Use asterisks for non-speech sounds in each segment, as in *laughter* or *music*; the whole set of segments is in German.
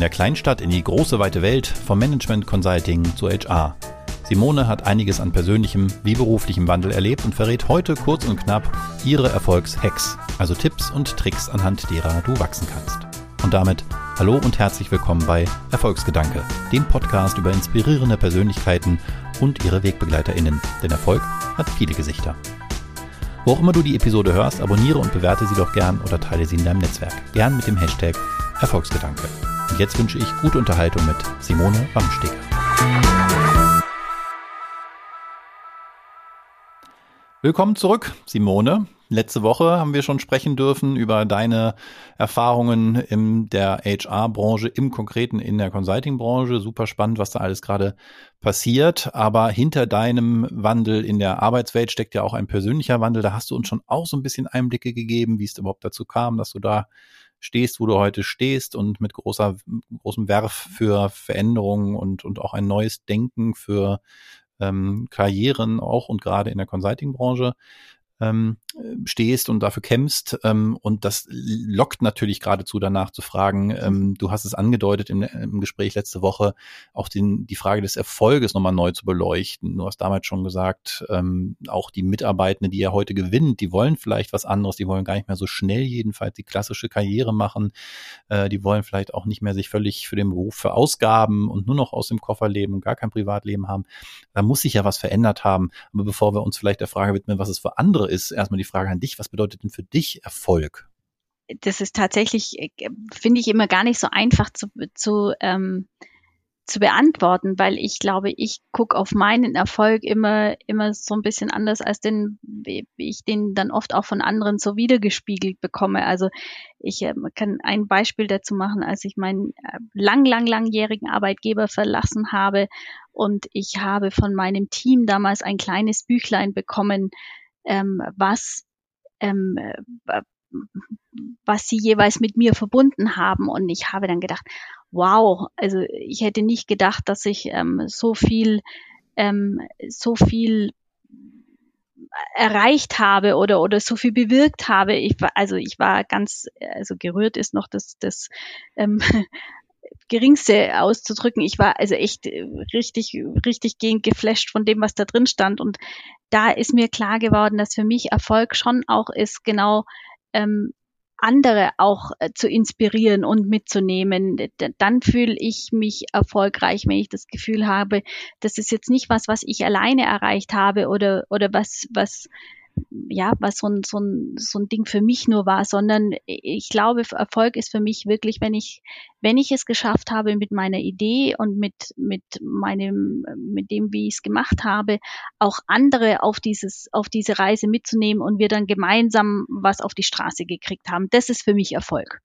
Von der Kleinstadt in die große weite Welt, vom Management Consulting zu HR. Simone hat einiges an persönlichem wie beruflichem Wandel erlebt und verrät heute kurz und knapp ihre Erfolgshacks, also Tipps und Tricks, anhand derer du wachsen kannst. Und damit hallo und herzlich willkommen bei Erfolgsgedanke, dem Podcast über inspirierende Persönlichkeiten und ihre WegbegleiterInnen. Denn Erfolg hat viele Gesichter. Wo auch immer du die Episode hörst, abonniere und bewerte sie doch gern oder teile sie in deinem Netzwerk. Gern mit dem Hashtag Erfolgsgedanke. Und jetzt wünsche ich gute Unterhaltung mit Simone Wamsteger. Willkommen zurück, Simone. Letzte Woche haben wir schon sprechen dürfen über deine Erfahrungen in der HR-Branche, im Konkreten in der Consulting-Branche. Super spannend, was da alles gerade passiert. Aber hinter deinem Wandel in der Arbeitswelt steckt ja auch ein persönlicher Wandel. Da hast du uns schon auch so ein bisschen Einblicke gegeben, wie es überhaupt dazu kam, dass du da stehst, wo du heute stehst und mit großer, großem Werf für Veränderungen und, und auch ein neues Denken für ähm, Karrieren auch und gerade in der Consulting-Branche. Ähm, stehst und dafür kämpfst. Ähm, und das lockt natürlich geradezu danach zu fragen, ähm, du hast es angedeutet im, im Gespräch letzte Woche, auch den, die Frage des Erfolges nochmal neu zu beleuchten. Du hast damals schon gesagt, ähm, auch die Mitarbeitenden, die er heute gewinnt, die wollen vielleicht was anderes, die wollen gar nicht mehr so schnell jedenfalls die klassische Karriere machen, äh, die wollen vielleicht auch nicht mehr sich völlig für den Beruf verausgaben und nur noch aus dem Koffer leben und gar kein Privatleben haben. Da muss sich ja was verändert haben. Aber bevor wir uns vielleicht der Frage widmen, was es für andere ist, erstmal die Frage an dich, was bedeutet denn für dich Erfolg? Das ist tatsächlich, äh, finde ich immer gar nicht so einfach zu, zu, ähm, zu beantworten, weil ich glaube, ich gucke auf meinen Erfolg immer, immer so ein bisschen anders, als den, ich den dann oft auch von anderen so wiedergespiegelt bekomme. Also ich äh, kann ein Beispiel dazu machen, als ich meinen äh, lang, lang, langjährigen Arbeitgeber verlassen habe und ich habe von meinem Team damals ein kleines Büchlein bekommen, ähm, was ähm, äh, was sie jeweils mit mir verbunden haben. Und ich habe dann gedacht, wow, also ich hätte nicht gedacht, dass ich ähm, so viel, ähm, so viel erreicht habe oder oder so viel bewirkt habe. Ich war also ich war ganz also gerührt ist noch das das ähm, geringste auszudrücken. Ich war also echt richtig richtig gehend geflasht von dem, was da drin stand und da ist mir klar geworden, dass für mich Erfolg schon auch ist, genau ähm, andere auch äh, zu inspirieren und mitzunehmen. Dann fühle ich mich erfolgreich, wenn ich das Gefühl habe, das ist jetzt nicht was, was ich alleine erreicht habe oder, oder was, was ja, was so ein, so, ein, so ein Ding für mich nur war, sondern ich glaube, Erfolg ist für mich wirklich, wenn ich, wenn ich es geschafft habe mit meiner Idee und mit, mit meinem, mit dem, wie ich es gemacht habe, auch andere auf dieses, auf diese Reise mitzunehmen und wir dann gemeinsam was auf die Straße gekriegt haben. Das ist für mich Erfolg.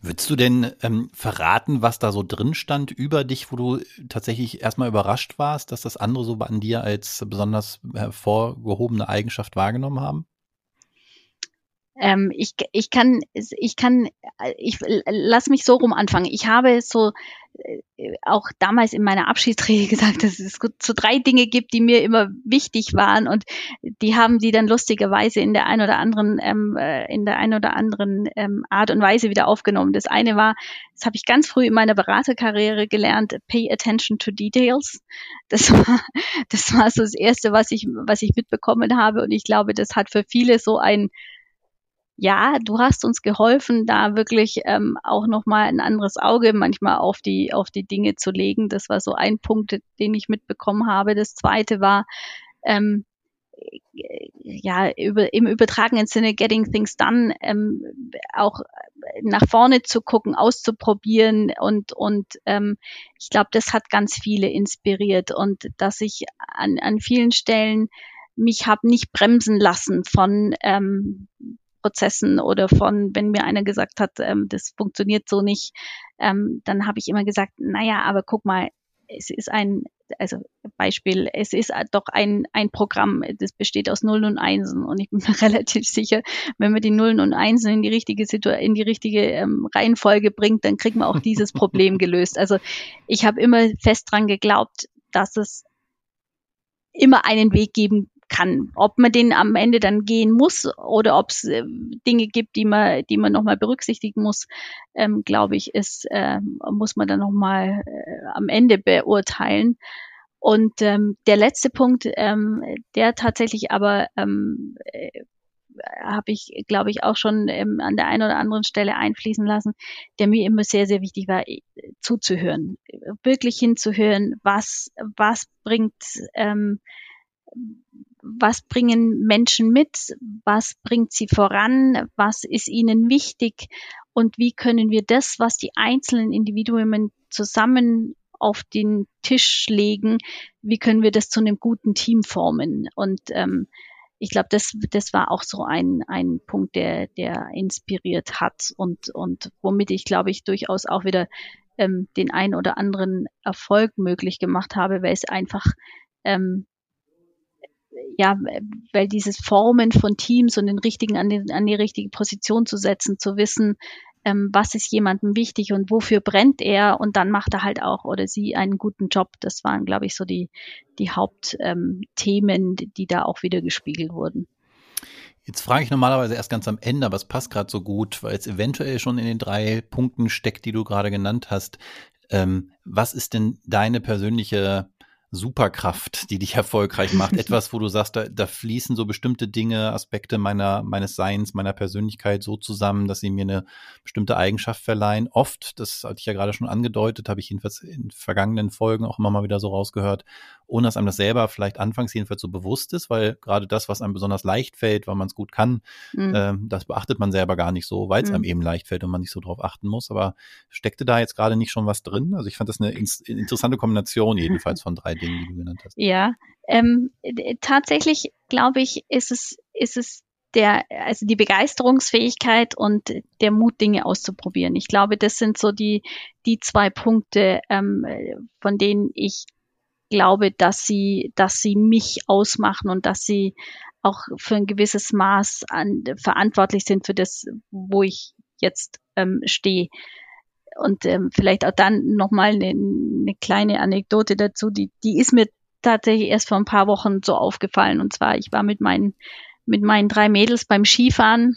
Würdest du denn ähm, verraten, was da so drin stand über dich, wo du tatsächlich erstmal überrascht warst, dass das andere so an dir als besonders hervorgehobene Eigenschaft wahrgenommen haben? Ähm, ich, ich kann, ich kann, ich lass mich so rum anfangen. Ich habe so äh, auch damals in meiner Abschiedsrede *laughs* gesagt, dass es so drei Dinge gibt, die mir immer wichtig waren und die haben die dann lustigerweise in der einen oder anderen, ähm, äh, in der einen oder anderen ähm, Art und Weise wieder aufgenommen. Das eine war, das habe ich ganz früh in meiner Beraterkarriere gelernt, pay attention to details. Das *laughs* war, das war so das erste, was ich, was ich mitbekommen habe und ich glaube, das hat für viele so ein ja, du hast uns geholfen, da wirklich ähm, auch nochmal ein anderes Auge manchmal auf die, auf die Dinge zu legen. Das war so ein Punkt, den ich mitbekommen habe. Das zweite war, ähm, ja, über, im übertragenen Sinne Getting Things Done, ähm, auch nach vorne zu gucken, auszuprobieren und, und ähm, ich glaube, das hat ganz viele inspiriert und dass ich an, an vielen Stellen mich habe nicht bremsen lassen von ähm, Prozessen oder von, wenn mir einer gesagt hat, ähm, das funktioniert so nicht, ähm, dann habe ich immer gesagt, naja, aber guck mal, es ist ein, also Beispiel, es ist doch ein, ein Programm, das besteht aus Nullen und Einsen und ich bin mir *laughs* relativ sicher, wenn man die Nullen und Einsen in die richtige Situation, in die richtige ähm, Reihenfolge bringt, dann kriegt man auch dieses Problem *laughs* gelöst. Also ich habe immer fest dran geglaubt, dass es immer einen Weg geben kann. Ob man den am Ende dann gehen muss oder ob es äh, Dinge gibt, die man, die man nochmal berücksichtigen muss, ähm, glaube ich, ist, äh, muss man dann nochmal äh, am Ende beurteilen. Und ähm, der letzte Punkt, ähm, der tatsächlich aber ähm, äh, habe ich, glaube ich, auch schon ähm, an der einen oder anderen Stelle einfließen lassen, der mir immer sehr, sehr wichtig war, äh, zuzuhören, wirklich hinzuhören, was, was bringt, ähm, was bringen Menschen mit, was bringt sie voran, was ist ihnen wichtig und wie können wir das, was die einzelnen Individuen zusammen auf den Tisch legen, wie können wir das zu einem guten Team formen. Und ähm, ich glaube, das, das war auch so ein, ein Punkt, der, der inspiriert hat und, und womit ich, glaube ich, durchaus auch wieder ähm, den einen oder anderen Erfolg möglich gemacht habe, weil es einfach ähm, ja, weil dieses Formen von Teams und den richtigen an, den, an die richtige Position zu setzen, zu wissen, ähm, was ist jemandem wichtig und wofür brennt er und dann macht er halt auch oder sie einen guten Job. Das waren, glaube ich, so die, die Hauptthemen, ähm, die da auch wieder gespiegelt wurden. Jetzt frage ich normalerweise erst ganz am Ende, aber es passt gerade so gut, weil es eventuell schon in den drei Punkten steckt, die du gerade genannt hast. Ähm, was ist denn deine persönliche Superkraft, die dich erfolgreich macht? *laughs* Etwas, wo du sagst, da, da fließen so bestimmte Dinge, Aspekte meiner, meines Seins, meiner Persönlichkeit so zusammen, dass sie mir eine bestimmte Eigenschaft verleihen. Oft, das hatte ich ja gerade schon angedeutet, habe ich jedenfalls in vergangenen Folgen auch immer mal wieder so rausgehört, ohne dass einem das selber vielleicht anfangs jedenfalls so bewusst ist, weil gerade das, was einem besonders leicht fällt, weil man es gut kann, mhm. äh, das beachtet man selber gar nicht so, weil es mhm. einem eben leicht fällt und man nicht so drauf achten muss. Aber steckte da jetzt gerade nicht schon was drin? Also ich fand das eine interessante Kombination *laughs* jedenfalls von drei Dingen, die du genannt hast. Ja, ähm, tatsächlich glaube ich, ist es, ist es der, also die Begeisterungsfähigkeit und der Mut, Dinge auszuprobieren. Ich glaube, das sind so die, die zwei Punkte, ähm, von denen ich glaube, dass sie, dass sie mich ausmachen und dass sie auch für ein gewisses Maß an, verantwortlich sind für das, wo ich jetzt ähm, stehe. Und ähm, vielleicht auch dann nochmal eine, eine kleine Anekdote dazu, die, die ist mir tatsächlich erst vor ein paar Wochen so aufgefallen. Und zwar, ich war mit meinen, mit meinen drei Mädels beim Skifahren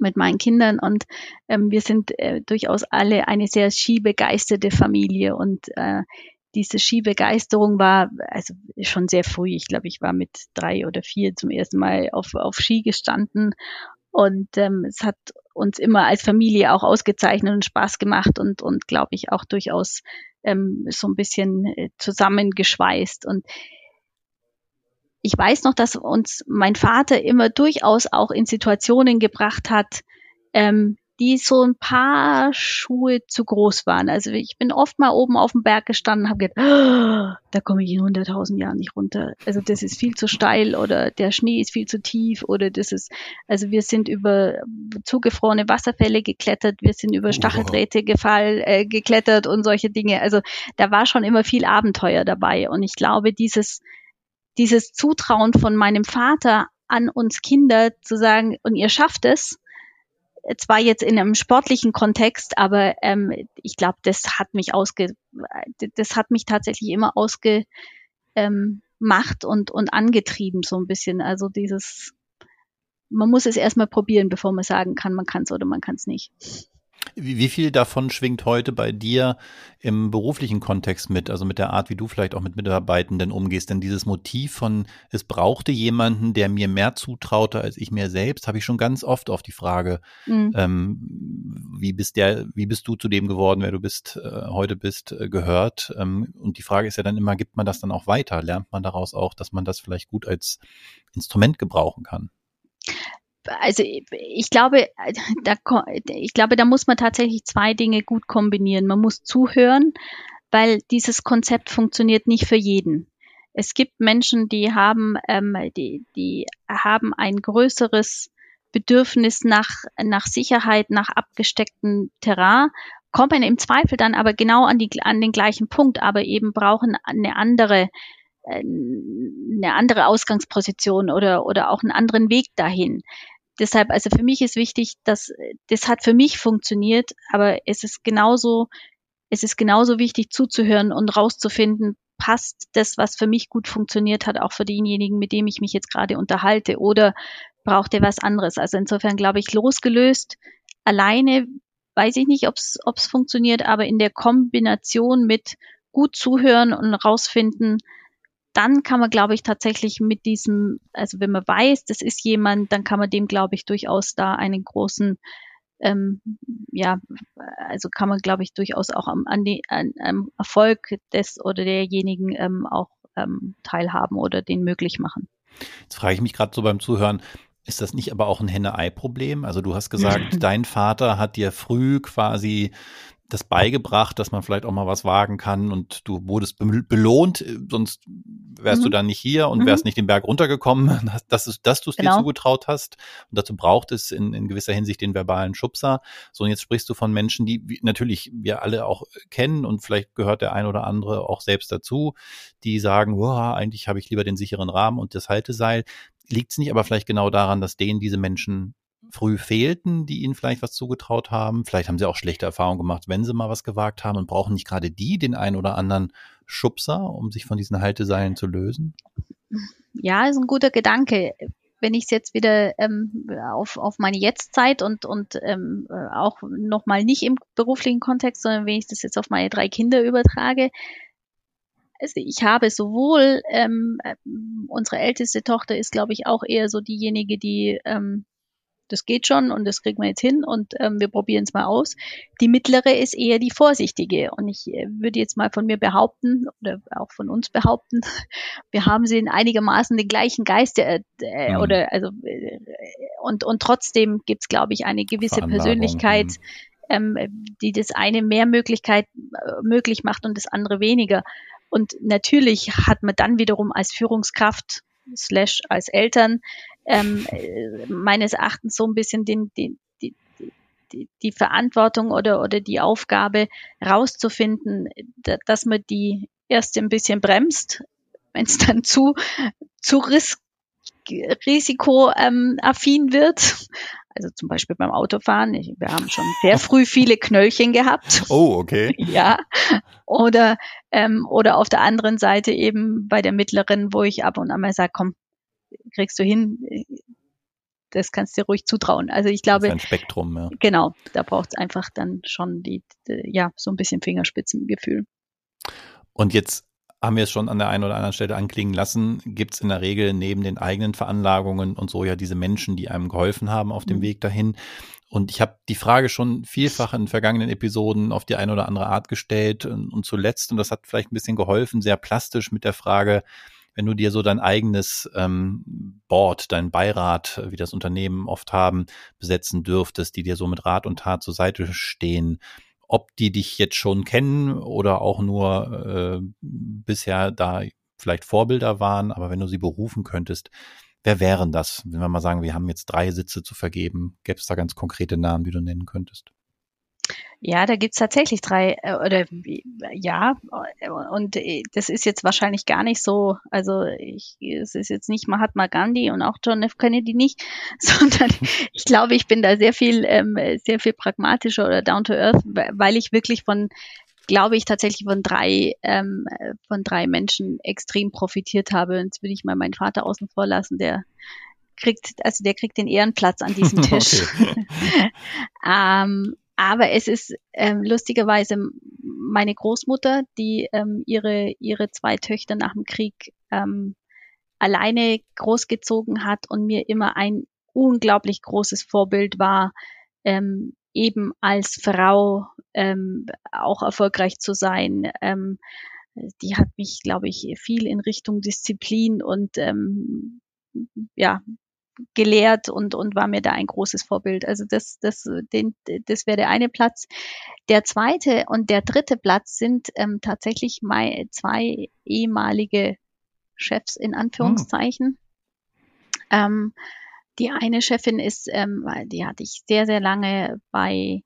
mit meinen Kindern und ähm, wir sind äh, durchaus alle eine sehr skibegeisterte Familie und äh, diese Skibegeisterung war also schon sehr früh. Ich glaube, ich war mit drei oder vier zum ersten Mal auf, auf Ski gestanden und ähm, es hat uns immer als Familie auch ausgezeichnet und Spaß gemacht und, und glaube ich, auch durchaus ähm, so ein bisschen äh, zusammengeschweißt. Und ich weiß noch, dass uns mein Vater immer durchaus auch in Situationen gebracht hat, ähm, die so ein paar Schuhe zu groß waren. Also ich bin oft mal oben auf dem Berg gestanden und habe gedacht, oh, da komme ich in 100.000 Jahren nicht runter. Also das ist viel zu steil oder der Schnee ist viel zu tief oder das ist, also wir sind über zugefrorene Wasserfälle geklettert, wir sind über Stacheldrähte gefall, äh, geklettert und solche Dinge. Also da war schon immer viel Abenteuer dabei und ich glaube, dieses, dieses Zutrauen von meinem Vater an uns Kinder zu sagen, und ihr schafft es, zwar jetzt in einem sportlichen Kontext, aber ähm, ich glaube, das hat mich ausge, das hat mich tatsächlich immer ausgemacht ähm, und, und angetrieben so ein bisschen. Also dieses, man muss es erstmal probieren, bevor man sagen kann, man kann es oder man kann es nicht. Wie, viel davon schwingt heute bei dir im beruflichen Kontext mit, also mit der Art, wie du vielleicht auch mit Mitarbeitenden umgehst? Denn dieses Motiv von, es brauchte jemanden, der mir mehr zutraute als ich mir selbst, habe ich schon ganz oft auf die Frage, mhm. ähm, wie bist der, wie bist du zu dem geworden, wer du bist, äh, heute bist, äh, gehört? Ähm, und die Frage ist ja dann immer, gibt man das dann auch weiter? Lernt man daraus auch, dass man das vielleicht gut als Instrument gebrauchen kann? Also ich glaube, da, ich glaube, da muss man tatsächlich zwei Dinge gut kombinieren. Man muss zuhören, weil dieses Konzept funktioniert nicht für jeden. Es gibt Menschen, die haben, ähm, die, die haben ein größeres Bedürfnis nach, nach Sicherheit, nach abgestecktem Terrain, kommen im Zweifel dann aber genau an, die, an den gleichen Punkt, aber eben brauchen eine andere, äh, eine andere Ausgangsposition oder, oder auch einen anderen Weg dahin deshalb, also für mich ist wichtig, dass das hat für mich funktioniert, aber es ist genauso, es ist genauso wichtig zuzuhören und rauszufinden, passt das, was für mich gut funktioniert hat, auch für denjenigen, mit dem ich mich jetzt gerade unterhalte oder braucht er was anderes? Also insofern glaube ich, losgelöst alleine weiß ich nicht, ob es funktioniert, aber in der Kombination mit gut zuhören und rausfinden, dann kann man, glaube ich, tatsächlich mit diesem, also wenn man weiß, das ist jemand, dann kann man dem, glaube ich, durchaus da einen großen, ähm, ja, also kann man, glaube ich, durchaus auch am, an die, an, am Erfolg des oder derjenigen ähm, auch ähm, teilhaben oder den möglich machen. Jetzt frage ich mich gerade so beim Zuhören, ist das nicht aber auch ein Henne-Ei-Problem? Also du hast gesagt, *laughs* dein Vater hat dir früh quasi das beigebracht, dass man vielleicht auch mal was wagen kann und du wurdest belohnt, sonst wärst mhm. du dann nicht hier und wärst mhm. nicht den Berg runtergekommen, *laughs* dass, dass, dass du es genau. dir zugetraut hast. Und dazu braucht es in, in gewisser Hinsicht den verbalen Schubser. So, und jetzt sprichst du von Menschen, die natürlich wir alle auch kennen und vielleicht gehört der ein oder andere auch selbst dazu, die sagen, eigentlich habe ich lieber den sicheren Rahmen und das Halteseil. Liegt es nicht aber vielleicht genau daran, dass denen diese Menschen früh fehlten, die ihnen vielleicht was zugetraut haben? Vielleicht haben sie auch schlechte Erfahrungen gemacht, wenn sie mal was gewagt haben und brauchen nicht gerade die den einen oder anderen Schubser, um sich von diesen Halteseilen zu lösen? Ja, ist ein guter Gedanke. Wenn ich es jetzt wieder ähm, auf, auf meine Jetztzeit und, und ähm, auch nochmal nicht im beruflichen Kontext, sondern wenn ich das jetzt auf meine drei Kinder übertrage, also ich habe sowohl ähm, unsere älteste Tochter ist, glaube ich, auch eher so diejenige, die ähm, das geht schon und das kriegen wir jetzt hin und ähm, wir probieren es mal aus. Die mittlere ist eher die vorsichtige und ich äh, würde jetzt mal von mir behaupten oder auch von uns behaupten, *laughs* wir haben sie in einigermaßen den gleichen Geist äh, äh, mhm. oder also äh, und und trotzdem gibt's glaube ich eine gewisse Persönlichkeit, mhm. ähm, die das eine mehr Möglichkeit äh, möglich macht und das andere weniger. Und natürlich hat man dann wiederum als Führungskraft slash als Eltern ähm, meines Erachtens so ein bisschen den, den, die, die, die Verantwortung oder, oder die Aufgabe rauszufinden, dass man die erst ein bisschen bremst, wenn es dann zu, zu ris risikoaffin wird. Also zum Beispiel beim Autofahren. Ich, wir haben schon sehr früh viele Knöllchen gehabt. Oh, okay. *laughs* Ja. Oder, ähm, oder auf der anderen Seite eben bei der mittleren, wo ich ab und an mal sage, komm, kriegst du hin, das kannst du dir ruhig zutrauen. Also ich glaube. Das ist ein Spektrum, ja. Genau, da braucht es einfach dann schon die, die, ja, so ein bisschen Fingerspitzengefühl. Und jetzt haben wir es schon an der einen oder anderen Stelle anklingen lassen, gibt es in der Regel neben den eigenen Veranlagungen und so ja diese Menschen, die einem geholfen haben auf dem mhm. Weg dahin. Und ich habe die Frage schon vielfach in vergangenen Episoden auf die eine oder andere Art gestellt und, und zuletzt, und das hat vielleicht ein bisschen geholfen, sehr plastisch mit der Frage, wenn du dir so dein eigenes ähm, Board, dein Beirat, wie das Unternehmen oft haben, besetzen dürftest, die dir so mit Rat und Tat zur Seite stehen, ob die dich jetzt schon kennen oder auch nur äh, bisher da vielleicht Vorbilder waren, aber wenn du sie berufen könntest, wer wären das? Wenn wir mal sagen, wir haben jetzt drei Sitze zu vergeben, gäbe es da ganz konkrete Namen, die du nennen könntest? Ja, da gibt's tatsächlich drei äh, oder ja, und äh, das ist jetzt wahrscheinlich gar nicht so, also ich, es ist jetzt nicht Mahatma Gandhi und auch John F. Kennedy nicht, *laughs* sondern ich glaube, ich bin da sehr viel, ähm, sehr viel pragmatischer oder down to earth, weil ich wirklich von glaube ich tatsächlich von drei ähm, von drei Menschen extrem profitiert habe. Und jetzt würde ich mal meinen Vater außen vor lassen, der kriegt, also der kriegt den Ehrenplatz an diesem *laughs* Tisch. *laughs* ähm, aber es ist ähm, lustigerweise meine Großmutter, die ähm, ihre, ihre zwei Töchter nach dem Krieg ähm, alleine großgezogen hat und mir immer ein unglaublich großes Vorbild war, ähm, eben als Frau ähm, auch erfolgreich zu sein. Ähm, die hat mich, glaube ich, viel in Richtung Disziplin und ähm, ja, gelehrt und, und war mir da ein großes Vorbild. Also das, das, den, das wäre der eine Platz. Der zweite und der dritte Platz sind ähm, tatsächlich mein, zwei ehemalige Chefs in Anführungszeichen. Mhm. Ähm, die eine Chefin ist, ähm, die hatte ich sehr, sehr lange bei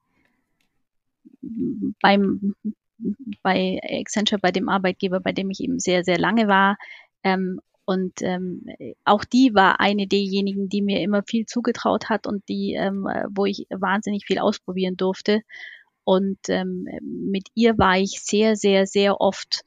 beim bei Accenture, bei dem Arbeitgeber, bei dem ich eben sehr, sehr lange war. Ähm, und ähm, auch die war eine derjenigen, die mir immer viel zugetraut hat und die, ähm, wo ich wahnsinnig viel ausprobieren durfte. Und ähm, mit ihr war ich sehr, sehr, sehr oft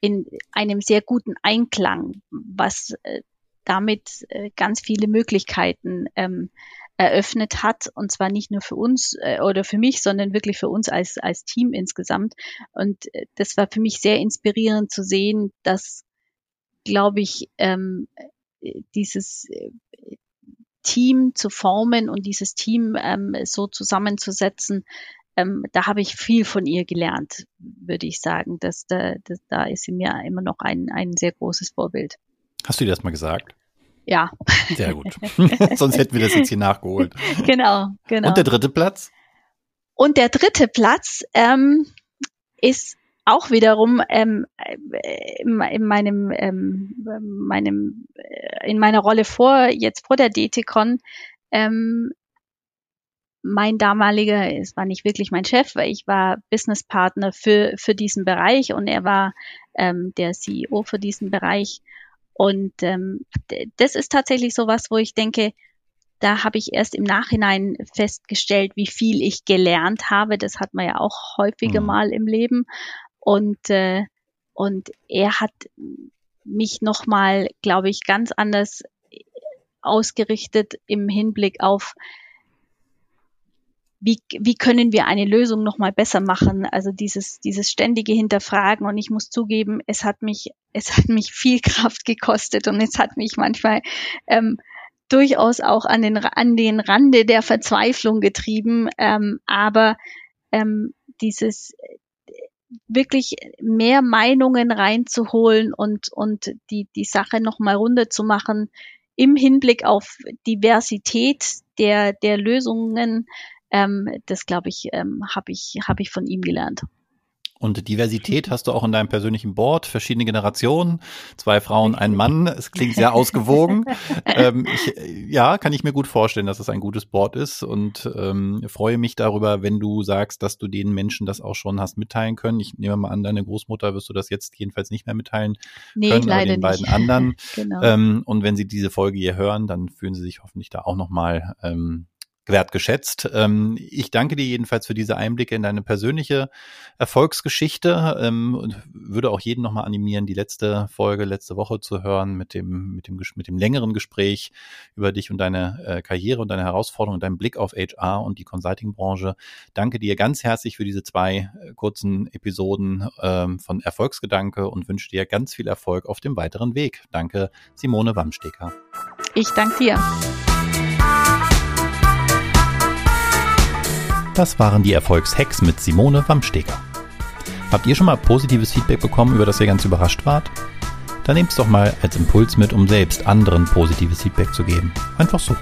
in einem sehr guten Einklang, was äh, damit äh, ganz viele Möglichkeiten ähm, eröffnet hat und zwar nicht nur für uns äh, oder für mich, sondern wirklich für uns als als Team insgesamt und äh, das war für mich sehr inspirierend zu sehen, dass glaube ich ähm, dieses äh, Team zu formen und dieses Team ähm, so zusammenzusetzen, ähm, da habe ich viel von ihr gelernt, würde ich sagen. Dass da, dass, da ist sie mir immer noch ein, ein sehr großes Vorbild. Hast du dir das mal gesagt? Ja. Sehr gut. *laughs* Sonst hätten wir das jetzt hier nachgeholt. Genau, genau. Und der dritte Platz? Und der dritte Platz ähm, ist auch wiederum ähm, in, in meinem, ähm, meinem äh, in meiner Rolle vor jetzt vor der DTCon ähm, mein damaliger, es war nicht wirklich mein Chef, weil ich war Businesspartner für für diesen Bereich und er war ähm, der CEO für diesen Bereich und ähm, das ist tatsächlich so was, wo ich denke, da habe ich erst im Nachhinein festgestellt, wie viel ich gelernt habe. Das hat man ja auch häufiger mhm. mal im Leben. Und, äh, und er hat mich nochmal, glaube ich, ganz anders ausgerichtet im Hinblick auf, wie, wie können wir eine Lösung nochmal besser machen? Also dieses, dieses ständige Hinterfragen. Und ich muss zugeben, es hat mich, es hat mich viel *laughs* Kraft gekostet und es hat mich manchmal ähm, durchaus auch an den, an den Rande der Verzweiflung getrieben. Ähm, aber ähm, dieses wirklich mehr Meinungen reinzuholen und, und die, die Sache nochmal runterzumachen im Hinblick auf Diversität der, der Lösungen, ähm, das glaube ich, ähm, habe ich, hab ich von ihm gelernt. Und Diversität hast du auch in deinem persönlichen Board, verschiedene Generationen, zwei Frauen, ein Mann. Es klingt sehr ausgewogen. *laughs* ähm, ich, ja, kann ich mir gut vorstellen, dass es ein gutes Board ist und ähm, freue mich darüber, wenn du sagst, dass du den Menschen das auch schon hast mitteilen können. Ich nehme mal an, deine Großmutter wirst du das jetzt jedenfalls nicht mehr mitteilen nee, können, leider aber den beiden nicht. anderen. *laughs* genau. ähm, und wenn sie diese Folge hier hören, dann fühlen sie sich hoffentlich da auch nochmal ähm, wertgeschätzt. Ähm, ich danke dir jedenfalls für diese Einblicke in deine persönliche Erfolgsgeschichte ähm, und würde auch jeden nochmal animieren, die letzte Folge letzte Woche zu hören mit dem, mit dem, mit dem längeren Gespräch über dich und deine äh, Karriere und deine Herausforderungen und deinen Blick auf HR und die Consulting-Branche. Danke dir ganz herzlich für diese zwei äh, kurzen Episoden ähm, von Erfolgsgedanke und wünsche dir ganz viel Erfolg auf dem weiteren Weg. Danke, Simone Wamsteker. Ich danke dir. Das waren die Erfolgshacks mit Simone Wamsteger. Habt ihr schon mal positives Feedback bekommen, über das ihr ganz überrascht wart? Dann nehmt es doch mal als Impuls mit, um selbst anderen positives Feedback zu geben. Einfach so.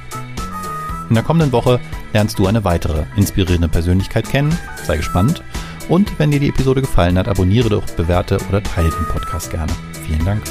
In der kommenden Woche lernst du eine weitere inspirierende Persönlichkeit kennen. Sei gespannt. Und wenn dir die Episode gefallen hat, abonniere doch, bewerte oder teile den Podcast gerne. Vielen Dank.